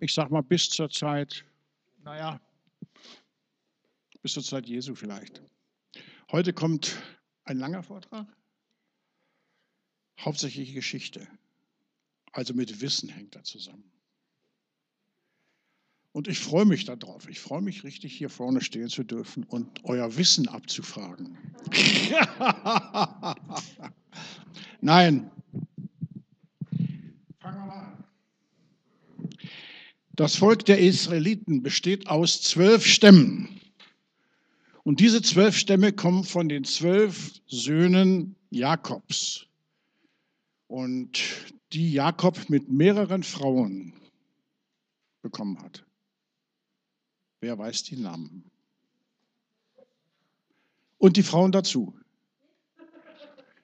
ich sag mal, bis zur Zeit, naja, bis zur Zeit Jesu vielleicht. Heute kommt ein langer Vortrag, hauptsächlich Geschichte. Also mit Wissen hängt er zusammen. Und ich freue mich darauf. Ich freue mich richtig, hier vorne stehen zu dürfen und euer Wissen abzufragen. Nein. Fangen wir mal an. Das Volk der Israeliten besteht aus zwölf Stämmen. Und diese zwölf Stämme kommen von den zwölf Söhnen Jakobs. Und die Jakob mit mehreren Frauen bekommen hat. Wer weiß die Namen? Und die Frauen dazu?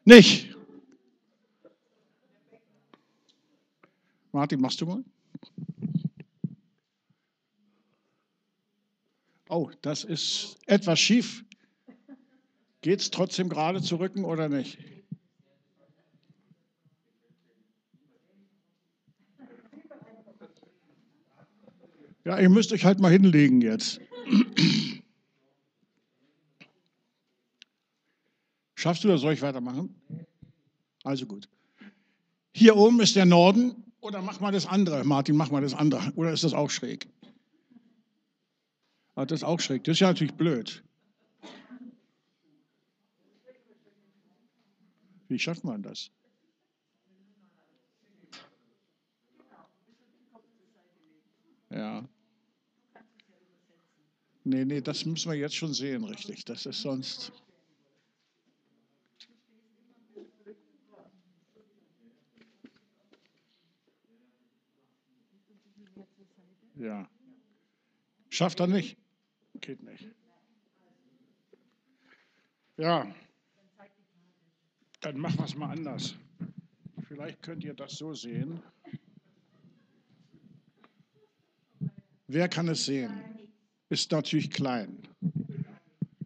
Nicht. Martin, machst du mal? Oh, das ist etwas schief. Geht es trotzdem gerade zu Rücken oder nicht? Ja, ihr müsst euch halt mal hinlegen jetzt. Schaffst du das? Soll ich weitermachen? Also gut. Hier oben ist der Norden. Oder mach mal das andere. Martin, mach mal das andere. Oder ist das auch schräg? Ah, das ist auch schräg. Das ist ja natürlich blöd. Wie schafft man das? Ja. Nee, nee, das müssen wir jetzt schon sehen, richtig. Das ist sonst. Ja. Schafft er nicht? Geht nicht. Ja. Dann machen wir es mal anders. Vielleicht könnt ihr das so sehen. Wer kann es sehen? ist natürlich klein.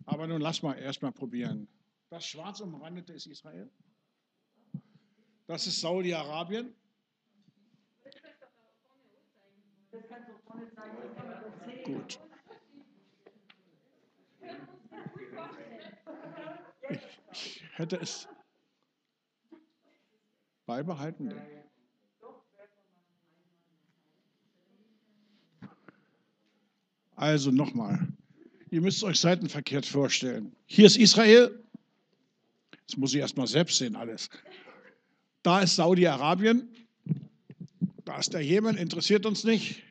Aber nun lass mal erstmal probieren. Das schwarz umrandete ist Israel. Das ist Saudi-Arabien. Gut. Ich, hätte es beibehalten. Also nochmal, ihr müsst euch seitenverkehrt vorstellen. Hier ist Israel, das muss ich erstmal selbst sehen alles. Da ist Saudi-Arabien, da ist der Jemen, interessiert uns nicht.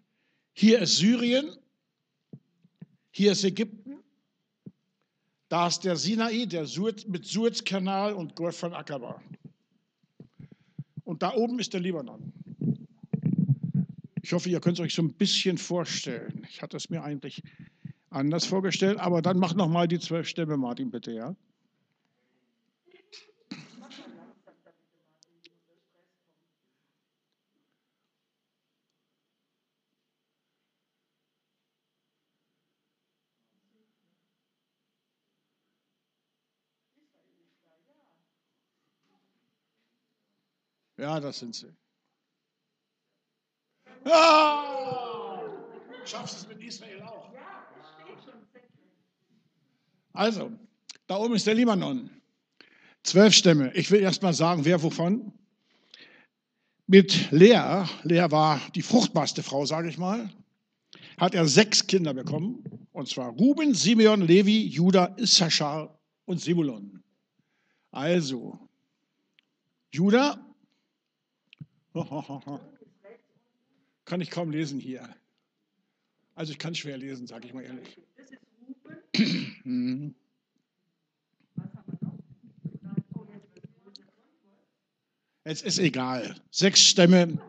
Hier ist Syrien, hier ist Ägypten, da ist der Sinai, der Suez, mit Suezkanal und Golf von Aqaba. Und da oben ist der Libanon. Ich hoffe, ihr könnt es euch so ein bisschen vorstellen. Ich hatte es mir eigentlich anders vorgestellt, aber dann mach noch mal die zwölf Stämme, Martin, bitte, ja? Ja, das sind sie. Ah! Schaffst du es mit Israel auch? Also, da oben ist der Libanon. Zwölf Stämme. Ich will erst mal sagen, wer wovon. Mit Lea, Lea war die fruchtbarste Frau, sage ich mal, hat er sechs Kinder bekommen. Und zwar Ruben, Simeon, Levi, Judah, Issachar und Simulon. Also, Judah, kann ich kaum lesen hier. Also ich kann schwer lesen, sage ich mal ehrlich. Das ist Ruben. Es ist egal. Sechs Stämme.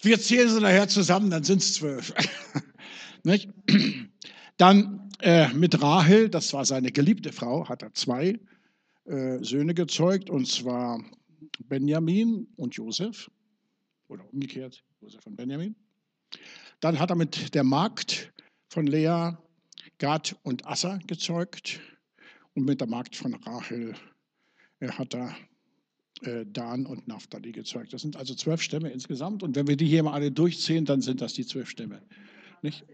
Wir zählen sie nachher zusammen, dann sind es zwölf. dann äh, mit Rahel, das war seine geliebte Frau, hat er zwei äh, Söhne gezeugt, und zwar Benjamin und Josef. Oder umgekehrt. Josef von Benjamin. Dann hat er mit der Magd von Lea Gad und Assa gezeugt und mit der Magd von Rachel hat er äh, Dan und Naphtali gezeugt. Das sind also zwölf Stämme insgesamt. Und wenn wir die hier mal alle durchzählen, dann sind das die zwölf Stämme. Nicht?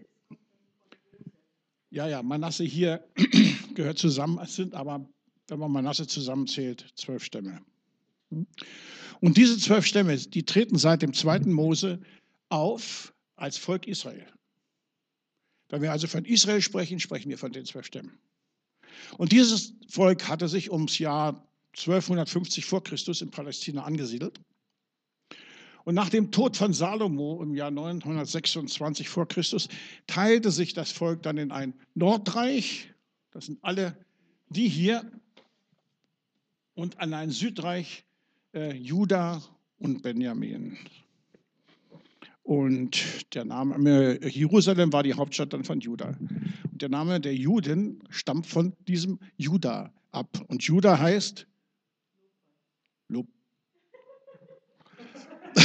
Ja, ja, Manasse hier gehört zusammen. Es sind aber, wenn man Manasse zusammenzählt, zwölf Stämme. Und diese zwölf Stämme, die treten seit dem zweiten Mose auf als Volk Israel. Wenn wir also von Israel sprechen, sprechen wir von den zwölf Stämmen. Und dieses Volk hatte sich ums Jahr 1250 vor Christus in Palästina angesiedelt. Und nach dem Tod von Salomo im Jahr 926 vor Christus teilte sich das Volk dann in ein Nordreich, das sind alle die hier, und an ein Südreich, äh, Juda und Benjamin. Und der Name Jerusalem war die Hauptstadt dann von Juda. Und der Name der Juden stammt von diesem Juda ab. Und Juda heißt Lob.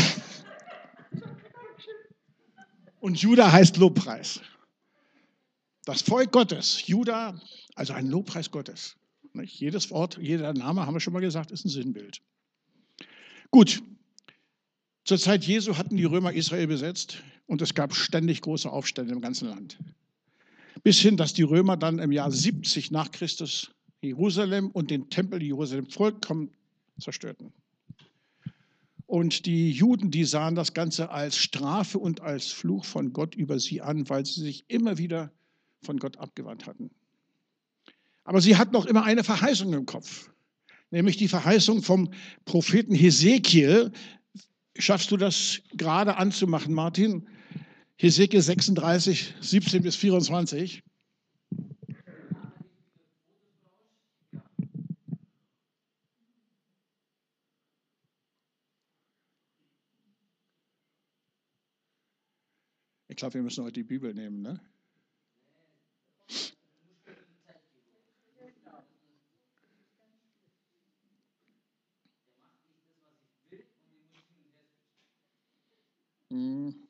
Und Juda heißt Lobpreis. Das Volk Gottes, Juda, also ein Lobpreis Gottes. Jedes Wort, jeder Name, haben wir schon mal gesagt, ist ein Sinnbild. Gut, zur Zeit Jesu hatten die Römer Israel besetzt und es gab ständig große Aufstände im ganzen Land. Bis hin, dass die Römer dann im Jahr 70 nach Christus Jerusalem und den Tempel Jerusalem vollkommen zerstörten. Und die Juden, die sahen das Ganze als Strafe und als Fluch von Gott über sie an, weil sie sich immer wieder von Gott abgewandt hatten. Aber sie hatten noch immer eine Verheißung im Kopf, nämlich die Verheißung vom Propheten Hesekiel, Schaffst du das gerade anzumachen, Martin? Hesekiel 36, 17 bis 24. Ich glaube, wir müssen heute die Bibel nehmen, ne? Mhm.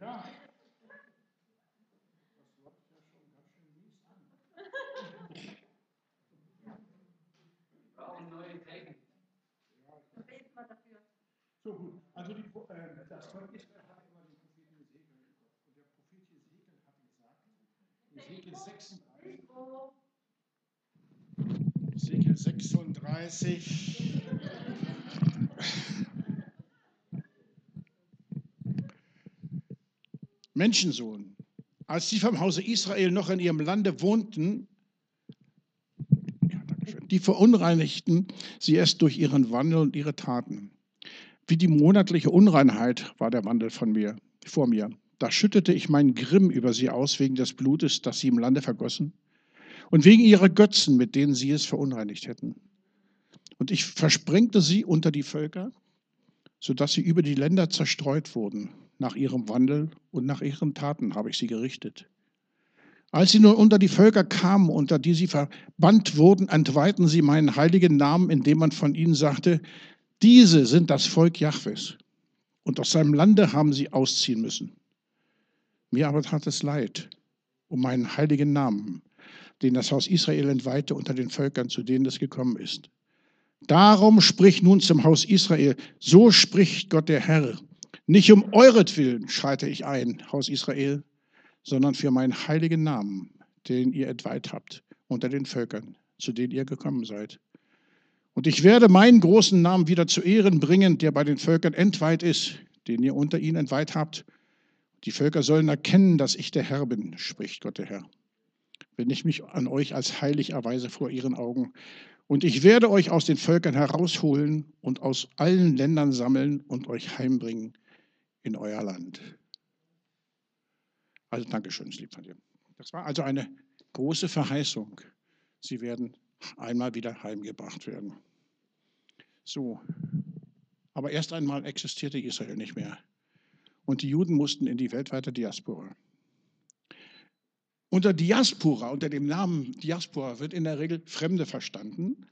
Ja. So gut. Also die, äh, das Volk Israel hat immer den Propheten Ezekiel im Kopf. Und der Prophet Ezekiel hat gesagt, Ezekiel 36, Ezekiel 36, Menschensohn, als sie vom Hause Israel noch in ihrem Lande wohnten, die verunreinigten sie es durch ihren Wandel und ihre Taten. Wie die monatliche Unreinheit war der Wandel von mir, vor mir. Da schüttete ich meinen Grimm über sie aus wegen des Blutes, das sie im Lande vergossen und wegen ihrer Götzen, mit denen sie es verunreinigt hätten. Und ich versprengte sie unter die Völker, sodass sie über die Länder zerstreut wurden. Nach ihrem Wandel und nach ihren Taten habe ich sie gerichtet. Als sie nun unter die Völker kamen, unter die sie verbannt wurden, entweihten sie meinen heiligen Namen, indem man von ihnen sagte, diese sind das Volk Jahwes. Und aus seinem Lande haben sie ausziehen müssen. Mir aber tat es leid um meinen heiligen Namen, den das Haus Israel entweihte unter den Völkern, zu denen es gekommen ist. Darum sprich nun zum Haus Israel, so spricht Gott der Herr. Nicht um euretwillen schreite ich ein, Haus Israel, sondern für meinen heiligen Namen, den ihr entweiht habt unter den Völkern, zu denen ihr gekommen seid. Und ich werde meinen großen Namen wieder zu Ehren bringen, der bei den Völkern entweiht ist, den ihr unter ihnen entweiht habt. Die Völker sollen erkennen, dass ich der Herr bin, spricht Gott der Herr. Wenn ich mich an euch als heilig erweise vor ihren Augen. Und ich werde euch aus den Völkern herausholen und aus allen Ländern sammeln und euch heimbringen in euer Land. Also Dankeschön, lieb von dir. Das war also eine große Verheißung. Sie werden einmal wieder heimgebracht werden. So, aber erst einmal existierte Israel nicht mehr. Und die Juden mussten in die weltweite Diaspora. Unter Diaspora, unter dem Namen Diaspora wird in der Regel Fremde verstanden,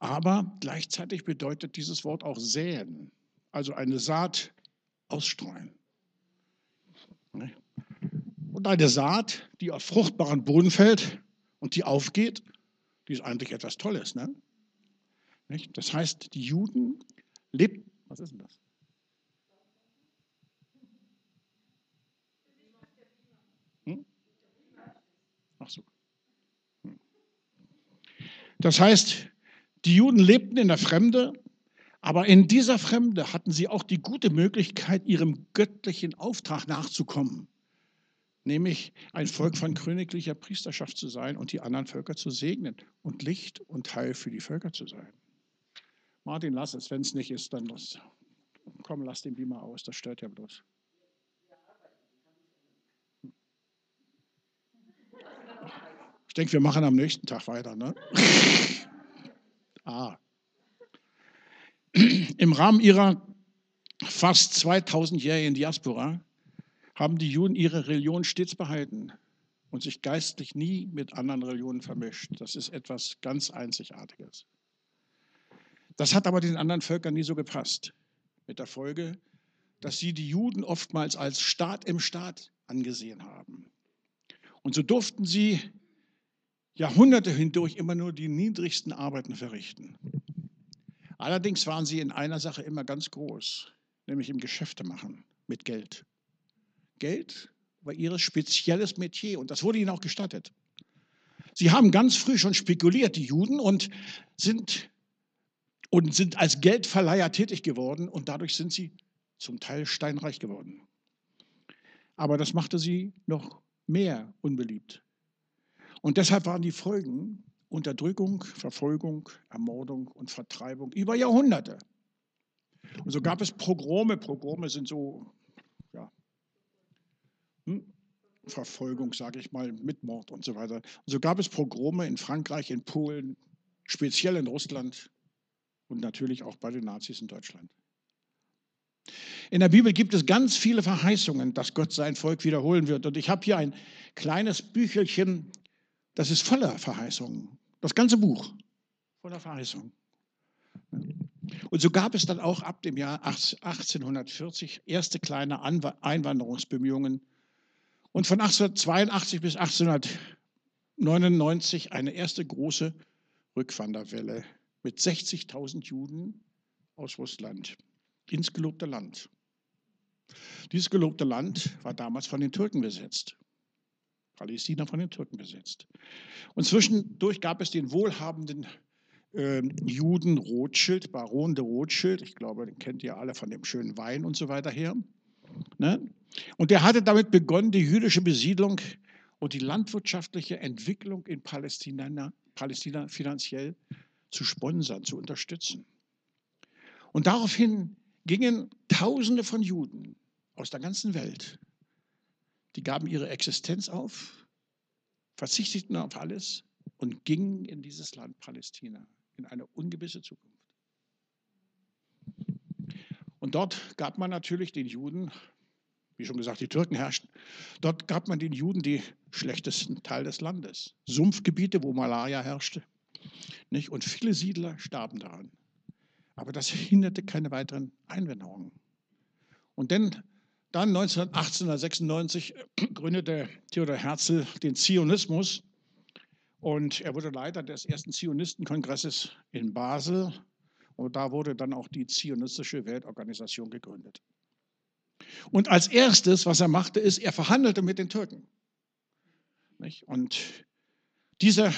aber gleichzeitig bedeutet dieses Wort auch säen, also eine Saat ausstreuen. Und eine Saat, die auf fruchtbaren Boden fällt und die aufgeht, die ist eigentlich etwas Tolles. Ne? Das heißt, die Juden lebten. Was ist denn das? Hm? Ach so. Hm. Das heißt, die Juden lebten in der Fremde, aber in dieser Fremde hatten sie auch die gute Möglichkeit, ihrem göttlichen Auftrag nachzukommen nämlich ein Volk von königlicher Priesterschaft zu sein und die anderen Völker zu segnen und Licht und Heil für die Völker zu sein. Martin, lass es, wenn es nicht ist, dann los. Komm, lass den Beamer aus, das stört ja bloß. Denke, wir machen am nächsten Tag weiter. Ne? ah. Im Rahmen ihrer fast 2000-jährigen Diaspora haben die Juden ihre Religion stets behalten und sich geistlich nie mit anderen Religionen vermischt. Das ist etwas ganz Einzigartiges. Das hat aber den anderen Völkern nie so gepasst. Mit der Folge, dass sie die Juden oftmals als Staat im Staat angesehen haben. Und so durften sie Jahrhunderte hindurch immer nur die niedrigsten Arbeiten verrichten. Allerdings waren sie in einer Sache immer ganz groß, nämlich im Geschäfte machen mit Geld. Geld war ihr spezielles Metier und das wurde ihnen auch gestattet. Sie haben ganz früh schon spekuliert, die Juden, und sind, und sind als Geldverleiher tätig geworden und dadurch sind sie zum Teil steinreich geworden. Aber das machte sie noch mehr unbeliebt. Und deshalb waren die Folgen Unterdrückung, Verfolgung, Ermordung und Vertreibung über Jahrhunderte. Und so gab es Pogrome. Pogrome sind so hm? Verfolgung, sage ich mal, mit Mord und so weiter. Und so gab es Pogrome in Frankreich, in Polen, speziell in Russland und natürlich auch bei den Nazis in Deutschland. In der Bibel gibt es ganz viele Verheißungen, dass Gott sein Volk wiederholen wird. Und ich habe hier ein kleines Büchelchen, das ist voller Verheißungen. Das ganze Buch voller Verheißungen. Und so gab es dann auch ab dem Jahr 1840 erste kleine Einwanderungsbemühungen und von 1882 bis 1899 eine erste große Rückwanderwelle mit 60.000 Juden aus Russland ins gelobte Land. Dieses gelobte Land war damals von den Türken besetzt. Palästina von den Türken besetzt. Und zwischendurch gab es den wohlhabenden äh, Juden Rothschild, Baron de Rothschild, ich glaube, den kennt ihr alle von dem schönen Wein und so weiter her. Ne? Und er hatte damit begonnen, die jüdische Besiedlung und die landwirtschaftliche Entwicklung in Palästina, Palästina finanziell zu sponsern, zu unterstützen. Und daraufhin gingen Tausende von Juden aus der ganzen Welt, die gaben ihre Existenz auf, verzichteten auf alles und gingen in dieses Land Palästina, in eine ungewisse Zukunft. Und dort gab man natürlich den Juden, wie schon gesagt, die Türken herrschten, dort gab man den Juden die schlechtesten Teil des Landes. Sumpfgebiete, wo Malaria herrschte. Nicht? Und viele Siedler starben daran. Aber das hinderte keine weiteren Einwanderungen. Und dann, dann 1896 gründete Theodor Herzl den Zionismus und er wurde Leiter des ersten Zionistenkongresses in Basel und da wurde dann auch die Zionistische Weltorganisation gegründet. Und als erstes, was er machte, ist, er verhandelte mit den Türken. Und dieser,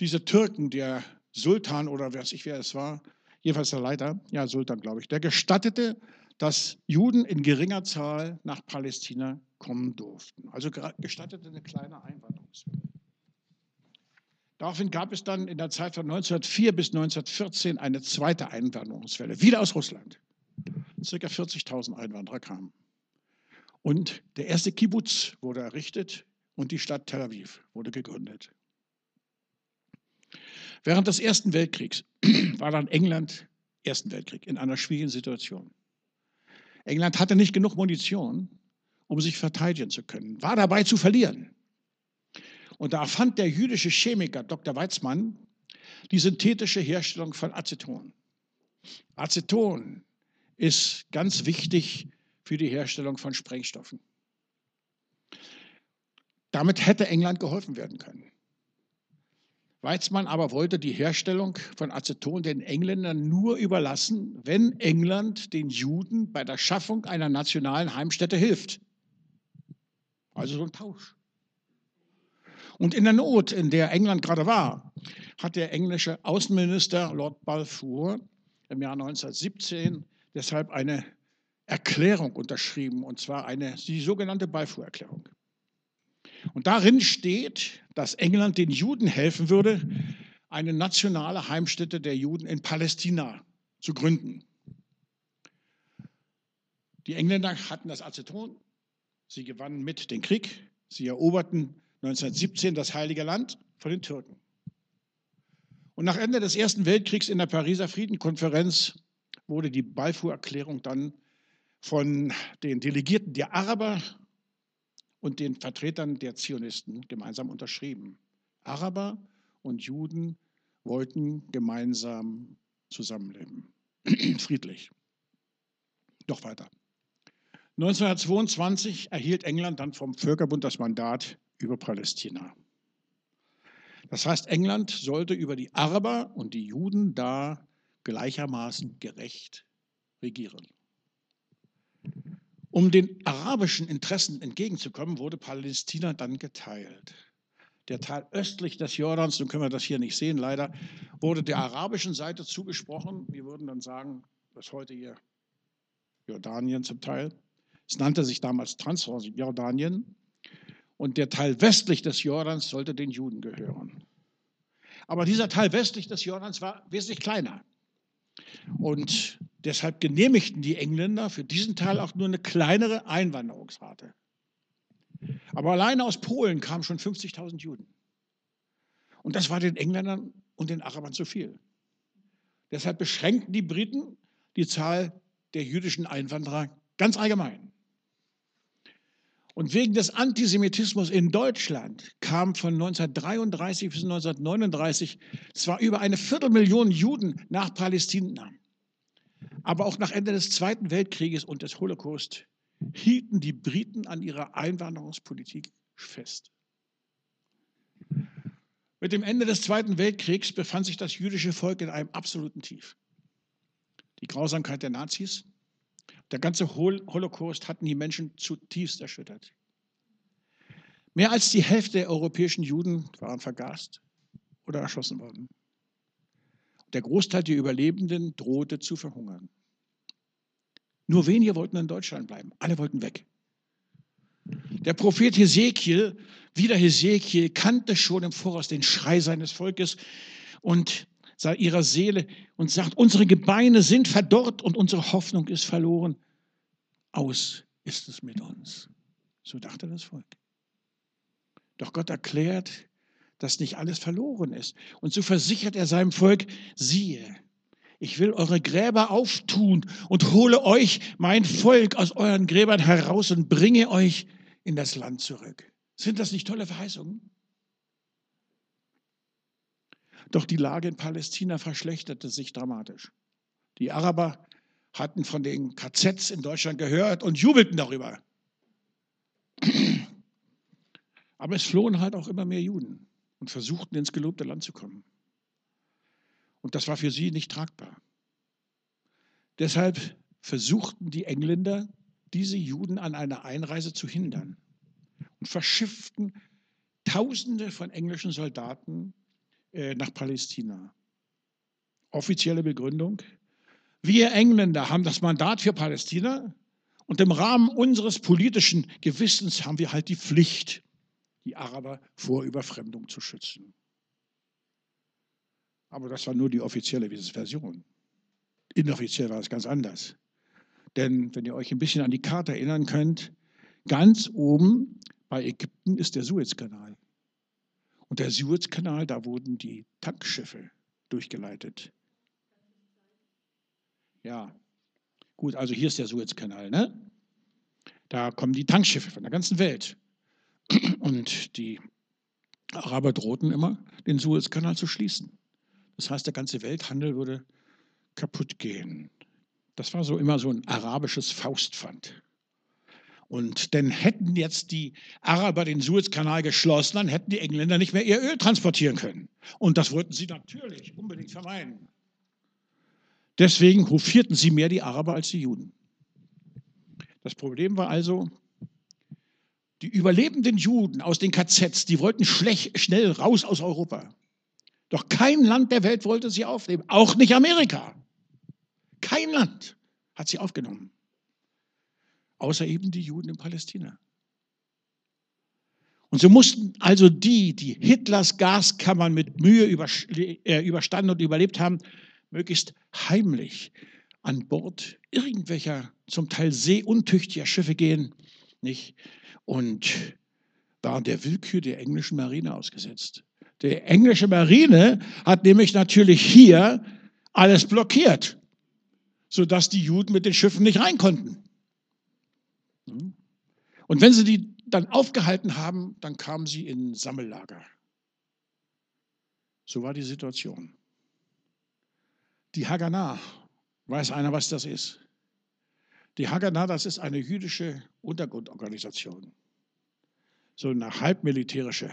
diese Türken, der Sultan oder wer ich, wer es war, jedenfalls der Leiter, ja, Sultan, glaube ich, der gestattete, dass Juden in geringer Zahl nach Palästina kommen durften. Also gestattete eine kleine Einwanderungswelle. Daraufhin gab es dann in der Zeit von 1904 bis 1914 eine zweite Einwanderungswelle, wieder aus Russland. Circa 40.000 Einwanderer kamen. Und der erste Kibbutz wurde errichtet und die Stadt Tel Aviv wurde gegründet. Während des Ersten Weltkriegs war dann England, Ersten Weltkrieg, in einer schwierigen Situation. England hatte nicht genug Munition, um sich verteidigen zu können, war dabei zu verlieren. Und da erfand der jüdische Chemiker Dr. Weizmann die synthetische Herstellung von Aceton. Aceton ist ganz wichtig für die Herstellung von Sprengstoffen. Damit hätte England geholfen werden können. Weizmann aber wollte die Herstellung von Aceton den Engländern nur überlassen, wenn England den Juden bei der Schaffung einer nationalen Heimstätte hilft. Also so ein Tausch. Und in der Not, in der England gerade war, hat der englische Außenminister Lord Balfour im Jahr 1917 deshalb eine Erklärung unterschrieben, und zwar eine, die sogenannte Balfour-Erklärung. Und darin steht, dass England den Juden helfen würde, eine nationale Heimstätte der Juden in Palästina zu gründen. Die Engländer hatten das Aceton, sie gewannen mit den Krieg, sie eroberten 1917 das Heilige Land von den Türken. Und nach Ende des Ersten Weltkriegs in der Pariser Friedenkonferenz wurde die Balfour-Erklärung dann von den Delegierten der Araber und den Vertretern der Zionisten gemeinsam unterschrieben. Araber und Juden wollten gemeinsam zusammenleben, friedlich. Doch weiter. 1922 erhielt England dann vom Völkerbund das Mandat über Palästina. Das heißt, England sollte über die Araber und die Juden da gleichermaßen gerecht regieren. Um den arabischen Interessen entgegenzukommen, wurde Palästina dann geteilt. Der Teil östlich des Jordans, nun können wir das hier nicht sehen, leider, wurde der arabischen Seite zugesprochen. Wir würden dann sagen, das heute hier Jordanien zum Teil. Es nannte sich damals Transjordanien. Und der Teil westlich des Jordans sollte den Juden gehören. Aber dieser Teil westlich des Jordans war wesentlich kleiner. Und deshalb genehmigten die Engländer für diesen Teil auch nur eine kleinere Einwanderungsrate. Aber alleine aus Polen kamen schon 50.000 Juden. Und das war den Engländern und den Arabern zu viel. Deshalb beschränkten die Briten die Zahl der jüdischen Einwanderer ganz allgemein. Und wegen des Antisemitismus in Deutschland kamen von 1933 bis 1939 zwar über eine Viertelmillion Juden nach Palästina, aber auch nach Ende des Zweiten Weltkrieges und des Holocaust hielten die Briten an ihrer Einwanderungspolitik fest. Mit dem Ende des Zweiten Weltkriegs befand sich das jüdische Volk in einem absoluten Tief. Die Grausamkeit der Nazis, der ganze Holocaust hatten die Menschen zutiefst erschüttert. Mehr als die Hälfte der europäischen Juden waren vergast oder erschossen worden. Der Großteil der Überlebenden drohte zu verhungern. Nur wenige wollten in Deutschland bleiben. Alle wollten weg. Der Prophet Hesekiel, wieder Hesekiel, kannte schon im Voraus den Schrei seines Volkes und ihrer Seele und sagt, unsere Gebeine sind verdorrt und unsere Hoffnung ist verloren. Aus ist es mit uns. So dachte das Volk. Doch Gott erklärt, dass nicht alles verloren ist. Und so versichert er seinem Volk, siehe, ich will eure Gräber auftun und hole euch, mein Volk, aus euren Gräbern heraus und bringe euch in das Land zurück. Sind das nicht tolle Verheißungen? Doch die Lage in Palästina verschlechterte sich dramatisch. Die Araber hatten von den KZs in Deutschland gehört und jubelten darüber. Aber es flohen halt auch immer mehr Juden und versuchten ins gelobte Land zu kommen. Und das war für sie nicht tragbar. Deshalb versuchten die Engländer, diese Juden an einer Einreise zu hindern und verschifften Tausende von englischen Soldaten äh, nach Palästina. Offizielle Begründung. Wir Engländer haben das Mandat für Palästina und im Rahmen unseres politischen Gewissens haben wir halt die Pflicht, die Araber vor Überfremdung zu schützen. Aber das war nur die offizielle Version. Inoffiziell war es ganz anders. Denn wenn ihr euch ein bisschen an die Karte erinnern könnt, ganz oben bei Ägypten ist der Suezkanal. Und der Suezkanal, da wurden die Tankschiffe durchgeleitet. Ja, gut, also hier ist der Suezkanal, ne? Da kommen die Tankschiffe von der ganzen Welt. Und die Araber drohten immer, den Suezkanal zu schließen. Das heißt, der ganze Welthandel würde kaputt gehen. Das war so immer so ein arabisches Faustpfand. Und denn hätten jetzt die Araber den Suezkanal geschlossen, dann hätten die Engländer nicht mehr ihr Öl transportieren können. Und das wollten sie natürlich unbedingt vermeiden. Deswegen hofierten sie mehr die Araber als die Juden. Das Problem war also, die überlebenden Juden aus den KZs, die wollten schlecht, schnell raus aus Europa. Doch kein Land der Welt wollte sie aufnehmen, auch nicht Amerika. Kein Land hat sie aufgenommen, außer eben die Juden in Palästina. Und so mussten also die, die Hitlers Gaskammern mit Mühe äh, überstanden und überlebt haben, möglichst heimlich an Bord irgendwelcher zum Teil seeuntüchtiger Schiffe gehen nicht? und waren der Willkür der englischen Marine ausgesetzt. Die englische Marine hat nämlich natürlich hier alles blockiert, sodass die Juden mit den Schiffen nicht rein konnten. Und wenn sie die dann aufgehalten haben, dann kamen sie in Sammellager. So war die Situation. Die Haganah, weiß einer, was das ist? Die Haganah, das ist eine jüdische Untergrundorganisation, so eine halbmilitärische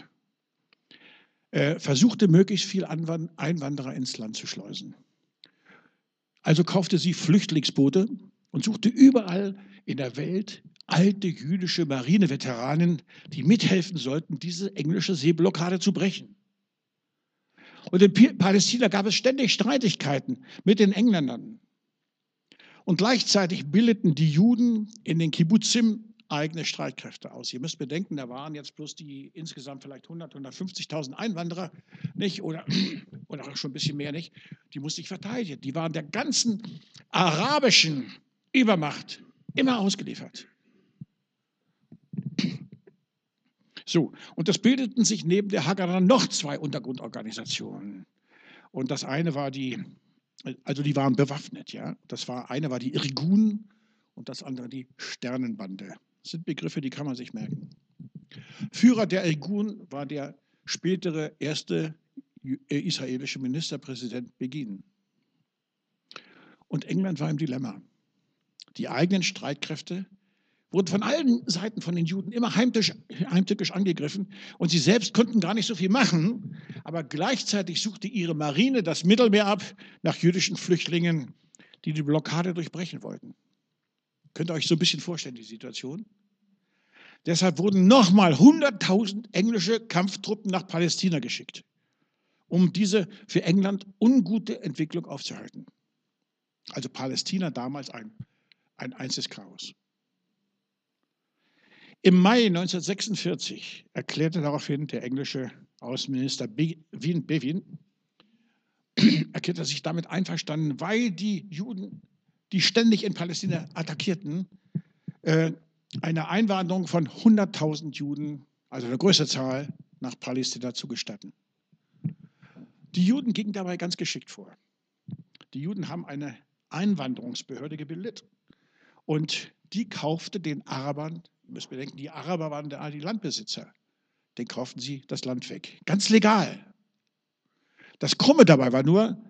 äh, versuchte möglichst viel Einwanderer ins Land zu schleusen. Also kaufte sie Flüchtlingsboote und suchte überall in der Welt alte jüdische Marineveteranen, die mithelfen sollten, diese englische Seeblockade zu brechen. Und in Palästina gab es ständig Streitigkeiten mit den Engländern. Und gleichzeitig bildeten die Juden in den Kibbutzim eigene Streitkräfte aus. Ihr müsst bedenken, da waren jetzt bloß die insgesamt vielleicht 100, 150.000 Einwanderer, nicht? Oder, oder auch schon ein bisschen mehr, nicht? Die musste ich verteidigen. Die waren der ganzen arabischen Übermacht immer ausgeliefert. So, und das bildeten sich neben der Haganah noch zwei Untergrundorganisationen. Und das eine war die, also die waren bewaffnet, ja. Das war, eine war die Irgun und das andere die Sternenbande. Das sind Begriffe, die kann man sich merken. Führer der Irgun war der spätere erste äh, israelische Ministerpräsident Begin. Und England war im Dilemma. Die eigenen Streitkräfte wurden von allen Seiten von den Juden immer heimtückisch, heimtückisch angegriffen und sie selbst konnten gar nicht so viel machen, aber gleichzeitig suchte ihre Marine das Mittelmeer ab nach jüdischen Flüchtlingen, die die Blockade durchbrechen wollten. Könnt ihr euch so ein bisschen vorstellen, die Situation? Deshalb wurden nochmal 100.000 englische Kampftruppen nach Palästina geschickt, um diese für England ungute Entwicklung aufzuhalten. Also Palästina damals ein, ein einziges Chaos. Im Mai 1946 erklärte daraufhin der englische Außenminister Bewin, Bevin, erklärte sich damit einverstanden, weil die Juden die ständig in Palästina attackierten, äh, eine Einwanderung von 100.000 Juden, also eine größere Zahl, nach Palästina zu gestatten. Die Juden gingen dabei ganz geschickt vor. Die Juden haben eine Einwanderungsbehörde gebildet und die kaufte den Arabern, müsst bedenken, die Araber waren die Landbesitzer, den kauften sie das Land weg. Ganz legal. Das Krumme dabei war nur,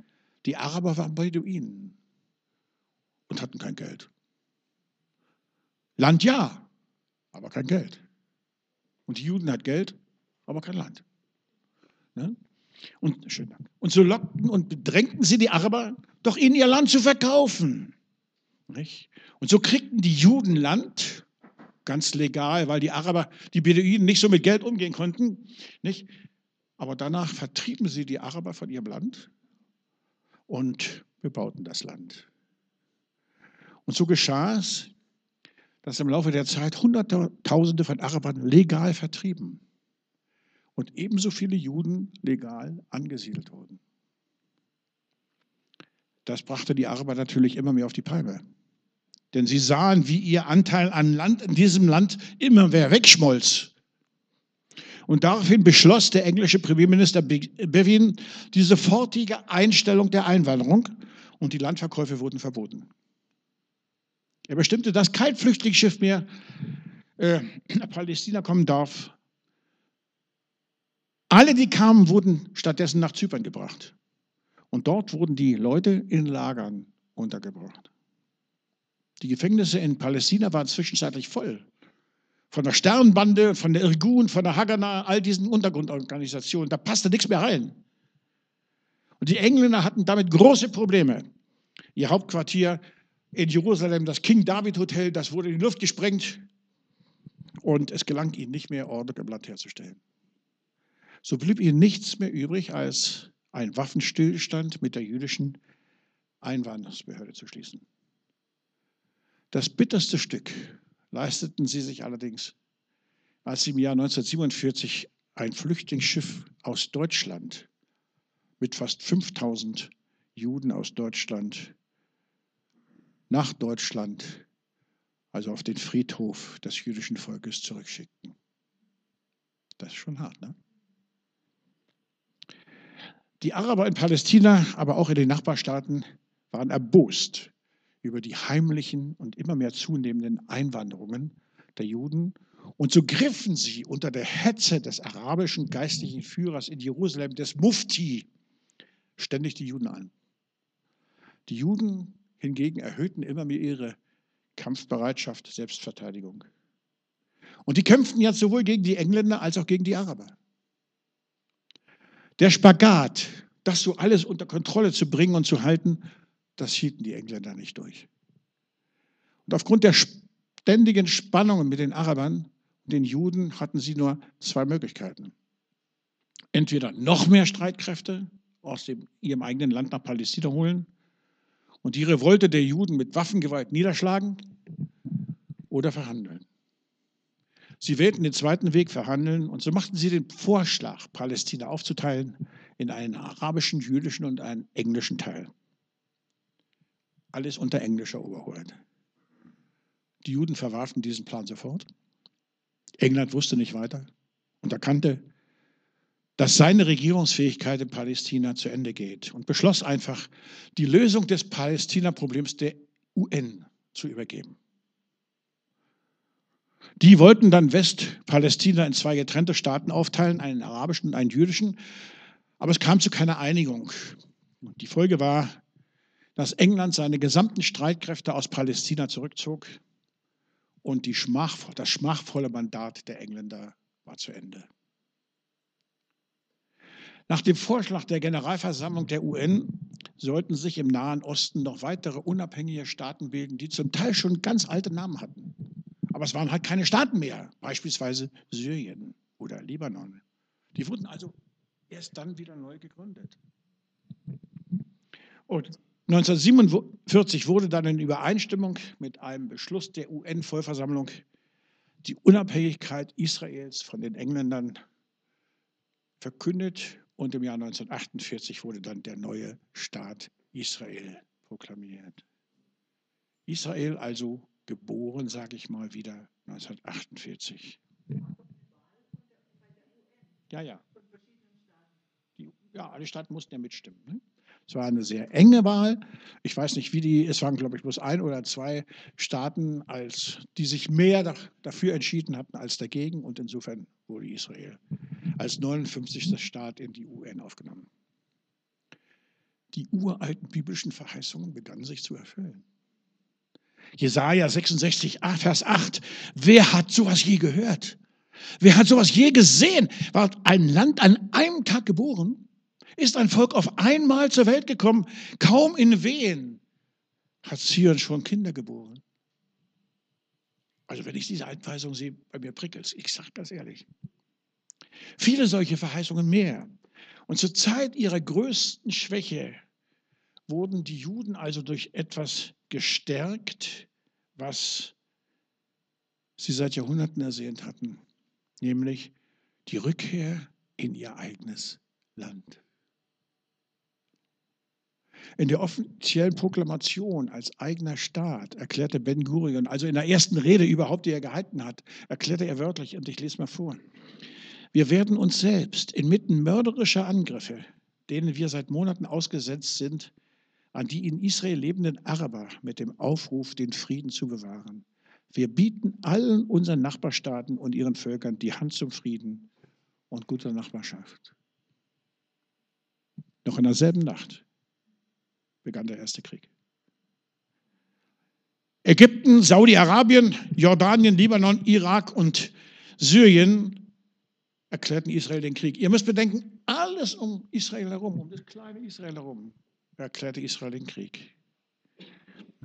die Araber waren Beduinen und hatten kein Geld. Land ja, aber kein Geld. Und die Juden hat Geld, aber kein Land. Ne? Und, schön Dank. und so lockten und bedrängten sie die Araber, doch ihnen ihr Land zu verkaufen. Nicht? Und so kriegten die Juden Land, ganz legal, weil die Araber, die Beduinen nicht so mit Geld umgehen konnten. Nicht? Aber danach vertrieben sie die Araber von ihrem Land und bebauten das Land. Und so geschah es, dass im Laufe der Zeit Hunderttausende von Arabern legal vertrieben und ebenso viele Juden legal angesiedelt wurden. Das brachte die Araber natürlich immer mehr auf die Palme. Denn sie sahen, wie ihr Anteil an Land in diesem Land immer mehr wegschmolz. Und daraufhin beschloss der englische Premierminister Bevin die sofortige Einstellung der Einwanderung und die Landverkäufe wurden verboten. Er bestimmte, dass kein Flüchtlingsschiff mehr äh, nach Palästina kommen darf, Alle, die kamen, wurden stattdessen nach Zypern gebracht. Und dort wurden die Leute in Lagern untergebracht. Die Gefängnisse in Palästina waren zwischenzeitlich voll. Von der Sternbande, von der Irgun, von der Haganah, all diesen Untergrundorganisationen. Da passte nichts mehr rein. Und die Engländer hatten damit große Probleme. Ihr Hauptquartier in Jerusalem, das King David Hotel, das wurde in die Luft gesprengt und es gelang ihnen nicht mehr, Ordnung im Land herzustellen. So blieb ihnen nichts mehr übrig, als einen Waffenstillstand mit der jüdischen Einwanderungsbehörde zu schließen. Das bitterste Stück leisteten sie sich allerdings, als sie im Jahr 1947 ein Flüchtlingsschiff aus Deutschland mit fast 5000 Juden aus Deutschland nach Deutschland, also auf den Friedhof des jüdischen Volkes zurückschickten. Das ist schon hart, ne? Die Araber in Palästina, aber auch in den Nachbarstaaten waren erbost über die heimlichen und immer mehr zunehmenden Einwanderungen der Juden. Und so griffen sie unter der Hetze des arabischen geistlichen Führers in Jerusalem, des Mufti, ständig die Juden an. Die Juden hingegen erhöhten immer mehr ihre Kampfbereitschaft, Selbstverteidigung. Und die kämpften jetzt sowohl gegen die Engländer als auch gegen die Araber. Der Spagat, das so alles unter Kontrolle zu bringen und zu halten, das hielten die Engländer nicht durch. Und aufgrund der ständigen Spannungen mit den Arabern und den Juden hatten sie nur zwei Möglichkeiten. Entweder noch mehr Streitkräfte aus dem, ihrem eigenen Land nach Palästina holen und die Revolte der Juden mit Waffengewalt niederschlagen oder verhandeln. Sie wählten den zweiten Weg, verhandeln, und so machten sie den Vorschlag, Palästina aufzuteilen in einen arabischen, jüdischen und einen englischen Teil. Alles unter englischer Oberhoheit. Die Juden verwarfen diesen Plan sofort. England wusste nicht weiter und erkannte, dass seine Regierungsfähigkeit in Palästina zu Ende geht und beschloss einfach, die Lösung des Palästina-Problems der UN zu übergeben. Die wollten dann Westpalästina in zwei getrennte Staaten aufteilen, einen arabischen und einen jüdischen, aber es kam zu keiner Einigung. Die Folge war, dass England seine gesamten Streitkräfte aus Palästina zurückzog und Schmach, das schmachvolle Mandat der Engländer war zu Ende. Nach dem Vorschlag der Generalversammlung der UN sollten sich im Nahen Osten noch weitere unabhängige Staaten bilden, die zum Teil schon ganz alte Namen hatten. Aber es waren halt keine Staaten mehr, beispielsweise Syrien oder Libanon. Die wurden also erst dann wieder neu gegründet. Und 1947 wurde dann in Übereinstimmung mit einem Beschluss der UN-Vollversammlung die Unabhängigkeit Israels von den Engländern verkündet und im Jahr 1948 wurde dann der neue Staat Israel proklamiert. Israel also geboren, sage ich mal wieder, 1948. Ja, ja. Die, ja, alle Staaten mussten ja mitstimmen. Ne? Es war eine sehr enge Wahl. Ich weiß nicht, wie die, es waren, glaube ich, bloß ein oder zwei Staaten, als, die sich mehr dafür entschieden hatten als dagegen. Und insofern wurde Israel als 59. Staat in die UN aufgenommen. Die uralten biblischen Verheißungen begannen sich zu erfüllen. Jesaja 66, Vers 8. Wer hat sowas je gehört? Wer hat sowas je gesehen? War ein Land an einem Tag geboren? Ist ein Volk auf einmal zur Welt gekommen. Kaum in Wehen hat Zion schon Kinder geboren. Also wenn ich diese Einweisung sehe, bei mir prickelt es. Ich sage ganz ehrlich. Viele solche Verheißungen mehr. Und zur Zeit ihrer größten Schwäche wurden die Juden also durch etwas gestärkt, was sie seit Jahrhunderten ersehnt hatten, nämlich die Rückkehr in ihr eigenes Land. In der offiziellen Proklamation als eigener Staat erklärte Ben Gurion, also in der ersten Rede überhaupt, die er gehalten hat, erklärte er wörtlich, und ich lese mal vor, wir werden uns selbst inmitten mörderischer Angriffe, denen wir seit Monaten ausgesetzt sind, an die in Israel lebenden Araber mit dem Aufruf, den Frieden zu bewahren. Wir bieten allen unseren Nachbarstaaten und ihren Völkern die Hand zum Frieden und guter Nachbarschaft. Noch in derselben Nacht begann der erste Krieg. Ägypten, Saudi-Arabien, Jordanien, Libanon, Irak und Syrien erklärten Israel den Krieg. Ihr müsst bedenken, alles um Israel herum, um das kleine Israel herum, erklärte Israel den Krieg.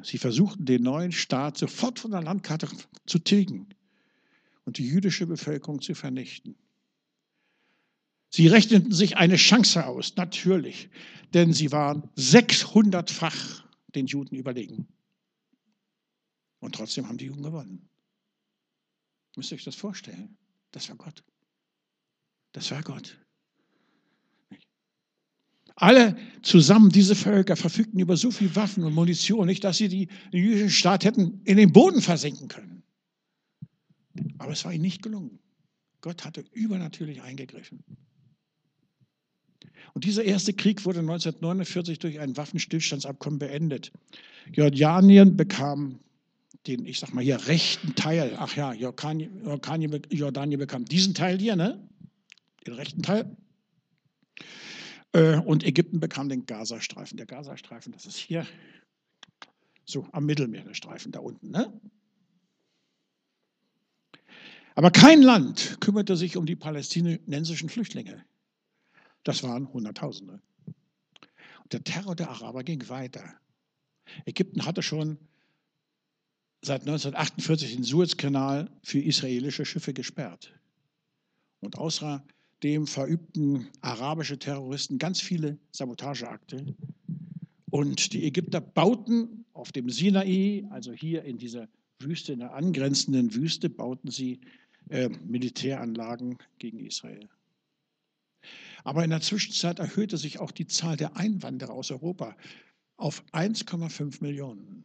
Sie versuchten, den neuen Staat sofort von der Landkarte zu tilgen und die jüdische Bevölkerung zu vernichten. Sie rechneten sich eine Chance aus, natürlich, denn sie waren 600-fach den Juden überlegen. Und trotzdem haben die Juden gewonnen. Müsst ihr euch das vorstellen? Das war Gott. Das war Gott. Alle zusammen, diese Völker, verfügten über so viel Waffen und Munition, nicht, dass sie den jüdischen Staat hätten in den Boden versenken können. Aber es war ihnen nicht gelungen. Gott hatte übernatürlich eingegriffen. Und dieser erste Krieg wurde 1949 durch ein Waffenstillstandsabkommen beendet. Jordanien bekam den, ich sag mal hier, rechten Teil, ach ja, Jordanien, Jordanien bekam diesen Teil hier, ne? Den rechten Teil. Äh, und Ägypten bekam den Gazastreifen. Der Gazastreifen, das ist hier, so am Mittelmeer, der Streifen da unten, ne? Aber kein Land kümmerte sich um die palästinensischen Flüchtlinge. Das waren Hunderttausende. Und der Terror der Araber ging weiter. Ägypten hatte schon seit 1948 den Suezkanal für israelische Schiffe gesperrt. Und außerdem verübten arabische Terroristen ganz viele Sabotageakte. Und die Ägypter bauten auf dem Sinai, also hier in dieser Wüste, in der angrenzenden Wüste, bauten sie äh, Militäranlagen gegen Israel. Aber in der Zwischenzeit erhöhte sich auch die Zahl der Einwanderer aus Europa auf 1,5 Millionen.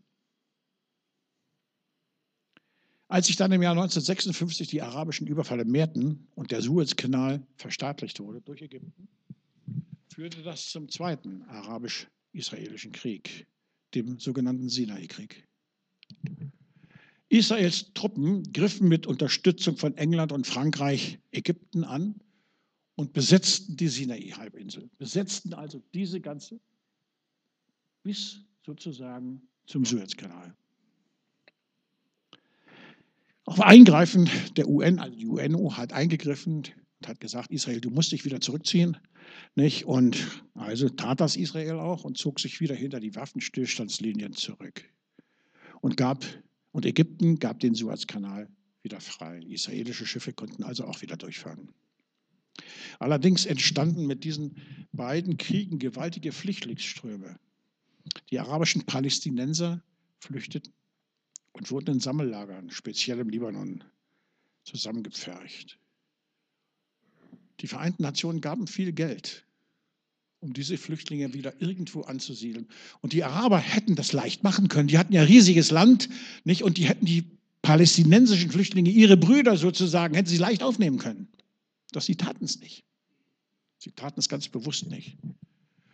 Als sich dann im Jahr 1956 die arabischen Überfälle mehrten und der Suezkanal verstaatlicht wurde durch Ägypten, führte das zum zweiten arabisch-israelischen Krieg, dem sogenannten Sinai-Krieg. Israels Truppen griffen mit Unterstützung von England und Frankreich Ägypten an und besetzten die Sinai-Halbinsel, besetzten also diese ganze bis sozusagen zum Suezkanal. Auf Eingreifen der UN, also die UNO hat eingegriffen und hat gesagt, Israel, du musst dich wieder zurückziehen. Nicht? Und also tat das Israel auch und zog sich wieder hinter die Waffenstillstandslinien zurück und gab und Ägypten gab den Suezkanal wieder frei. Israelische Schiffe konnten also auch wieder durchfahren. Allerdings entstanden mit diesen beiden Kriegen gewaltige Flüchtlingsströme. Die arabischen Palästinenser flüchteten und wurden in Sammellagern, speziell im Libanon, zusammengepfercht. Die Vereinten Nationen gaben viel Geld um diese Flüchtlinge wieder irgendwo anzusiedeln. Und die Araber hätten das leicht machen können. Die hatten ja riesiges Land, nicht? Und die hätten die palästinensischen Flüchtlinge, ihre Brüder sozusagen, hätten sie leicht aufnehmen können. Doch sie taten es nicht. Sie taten es ganz bewusst nicht.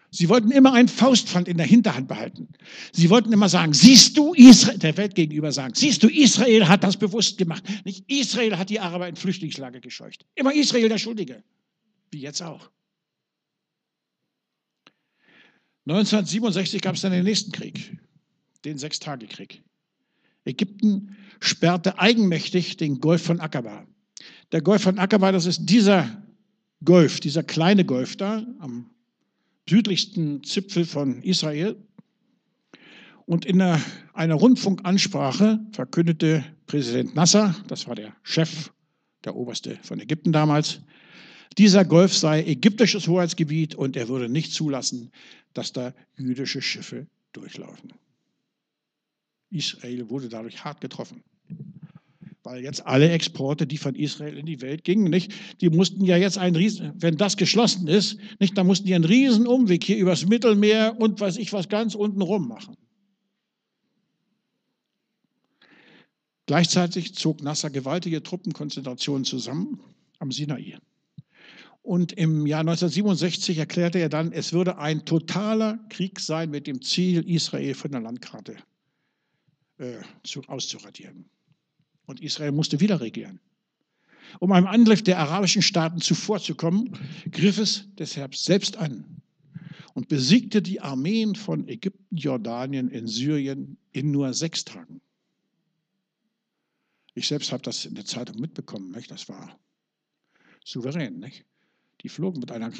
Sie wollten immer einen Faustpfand in der Hinterhand behalten. Sie wollten immer sagen, siehst du Israel, der Welt gegenüber sagen, siehst du, Israel hat das bewusst gemacht. Nicht Israel hat die Araber in Flüchtlingslager gescheucht. Immer Israel der Schuldige. Wie jetzt auch. 1967 gab es dann den nächsten Krieg, den Sechstagekrieg. Ägypten sperrte eigenmächtig den Golf von Aqaba. Der Golf von Aqaba, das ist dieser Golf, dieser kleine Golf da am südlichsten Zipfel von Israel. Und in einer, einer Rundfunkansprache verkündete Präsident Nasser, das war der Chef, der Oberste von Ägypten damals, dieser Golf sei ägyptisches Hoheitsgebiet und er würde nicht zulassen, dass da jüdische Schiffe durchlaufen. Israel wurde dadurch hart getroffen. Weil jetzt alle Exporte, die von Israel in die Welt gingen, nicht, die mussten ja jetzt einen Riesen, wenn das geschlossen ist, nicht, dann mussten die einen riesen Umweg hier übers Mittelmeer und weiß ich was ganz unten rum machen. Gleichzeitig zog Nasser gewaltige Truppenkonzentrationen zusammen am Sinai. Und im Jahr 1967 erklärte er dann, es würde ein totaler Krieg sein mit dem Ziel, Israel von der Landkarte äh, zu, auszuradieren. Und Israel musste wieder regieren. Um einem Angriff der arabischen Staaten zuvorzukommen, griff es deshalb selbst an und besiegte die Armeen von Ägypten, Jordanien in Syrien in nur sechs Tagen. Ich selbst habe das in der Zeitung mitbekommen. Nicht? Das war souverän. Nicht? Die flogen mit einer,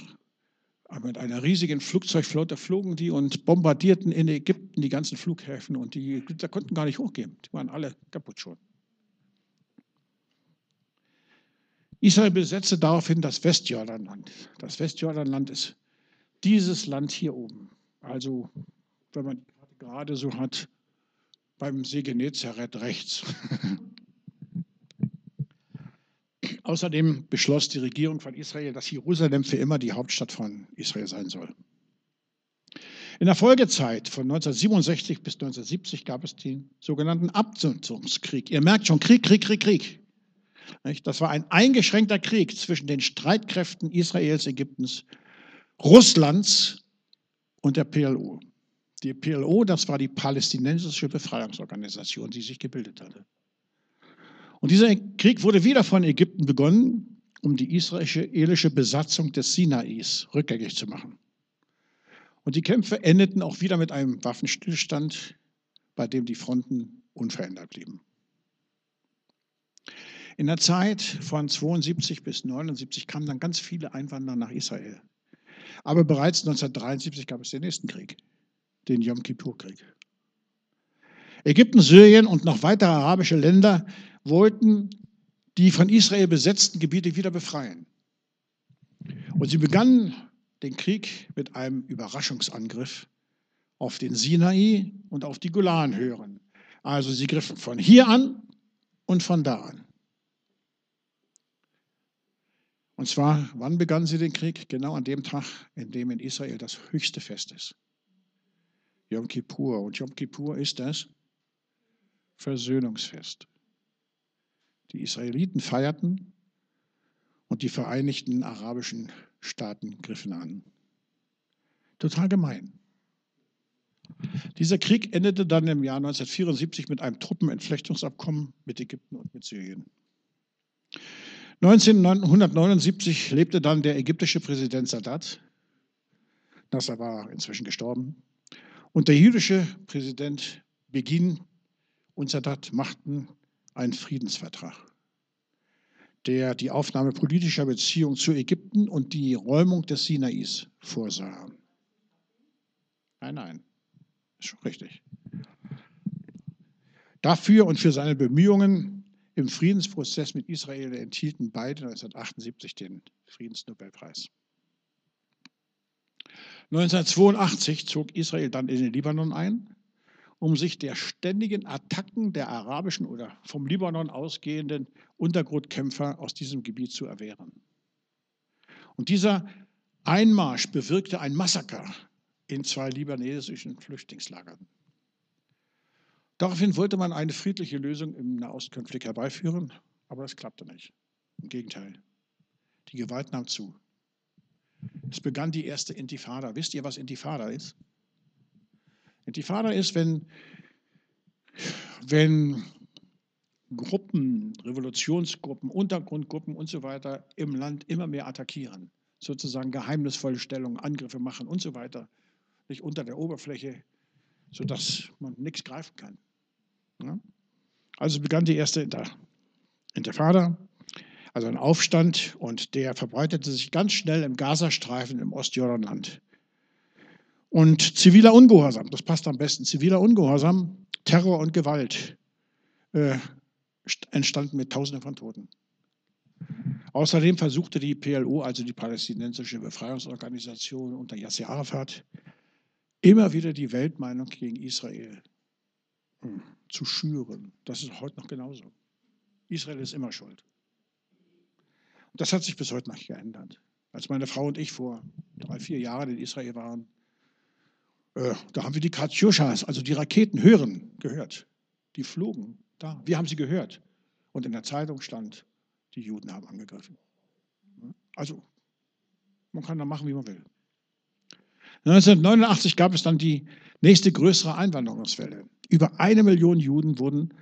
mit einer riesigen Flugzeugflotte flogen die und bombardierten in Ägypten die ganzen Flughäfen und die da konnten gar nicht hochgehen. Die waren alle kaputt schon. Israel besetzte daraufhin das Westjordanland. Das Westjordanland ist dieses Land hier oben. Also, wenn man gerade so hat, beim See Genezareth rechts. Außerdem beschloss die Regierung von Israel, dass Jerusalem für immer die Hauptstadt von Israel sein soll. In der Folgezeit von 1967 bis 1970 gab es den sogenannten Abnutzungskrieg. Ihr merkt schon, Krieg, Krieg, Krieg, Krieg. Das war ein eingeschränkter Krieg zwischen den Streitkräften Israels, Ägyptens Russlands und der PLO. Die PLO, das war die palästinensische Befreiungsorganisation, die sich gebildet hatte. Und dieser Krieg wurde wieder von Ägypten begonnen, um die israelische Besatzung des Sinais rückgängig zu machen. Und die Kämpfe endeten auch wieder mit einem Waffenstillstand, bei dem die Fronten unverändert blieben. In der Zeit von 72 bis 79 kamen dann ganz viele Einwanderer nach Israel. Aber bereits 1973 gab es den nächsten Krieg, den Yom Kippur-Krieg. Ägypten, Syrien und noch weitere arabische Länder wollten die von Israel besetzten Gebiete wieder befreien. Und sie begannen den Krieg mit einem Überraschungsangriff auf den Sinai und auf die Golanhöhen. Also sie griffen von hier an und von da an. Und zwar, wann begannen sie den Krieg? Genau an dem Tag, in dem in Israel das höchste Fest ist. Yom Kippur. Und Yom Kippur ist das Versöhnungsfest. Die Israeliten feierten und die Vereinigten Arabischen Staaten griffen an. Total gemein. Dieser Krieg endete dann im Jahr 1974 mit einem Truppenentflechtungsabkommen mit Ägypten und mit Syrien. 1979 lebte dann der ägyptische Präsident Sadat. Nasser war inzwischen gestorben. Und der jüdische Präsident Begin und Sadat machten einen Friedensvertrag, der die Aufnahme politischer Beziehungen zu Ägypten und die Räumung des Sinais vorsah. Nein, nein, ist schon richtig. Dafür und für seine Bemühungen im Friedensprozess mit Israel enthielten beide 1978 den Friedensnobelpreis. 1982 zog Israel dann in den Libanon ein, um sich der ständigen Attacken der arabischen oder vom Libanon ausgehenden Untergrundkämpfer aus diesem Gebiet zu erwehren. Und dieser Einmarsch bewirkte ein Massaker in zwei libanesischen Flüchtlingslagern. Daraufhin wollte man eine friedliche Lösung im Nahostkonflikt herbeiführen, aber das klappte nicht. Im Gegenteil, die Gewalt nahm zu. Es begann die erste Intifada. Wisst ihr, was Intifada ist? Intifada ist, wenn, wenn Gruppen, Revolutionsgruppen, Untergrundgruppen und so weiter im Land immer mehr attackieren, sozusagen geheimnisvolle Stellungen, Angriffe machen und so weiter, nicht unter der Oberfläche, sodass man nichts greifen kann. Also begann die erste Intifada, also ein Aufstand, und der verbreitete sich ganz schnell im Gazastreifen im Ostjordanland. Und ziviler Ungehorsam, das passt am besten, ziviler Ungehorsam, Terror und Gewalt äh, entstanden mit Tausenden von Toten. Außerdem versuchte die PLO, also die palästinensische Befreiungsorganisation unter Yasser Arafat, immer wieder die Weltmeinung gegen Israel zu schüren. Das ist heute noch genauso. Israel ist immer schuld. Und das hat sich bis heute noch geändert. Als meine Frau und ich vor drei, vier Jahren in Israel waren, äh, da haben wir die Katjushas, also die Raketen, hören, gehört. Die flogen da. Wir haben sie gehört. Und in der Zeitung stand, die Juden haben angegriffen. Also, man kann da machen, wie man will. 1989 gab es dann die nächste größere Einwanderungswelle. Über eine Million Juden wurden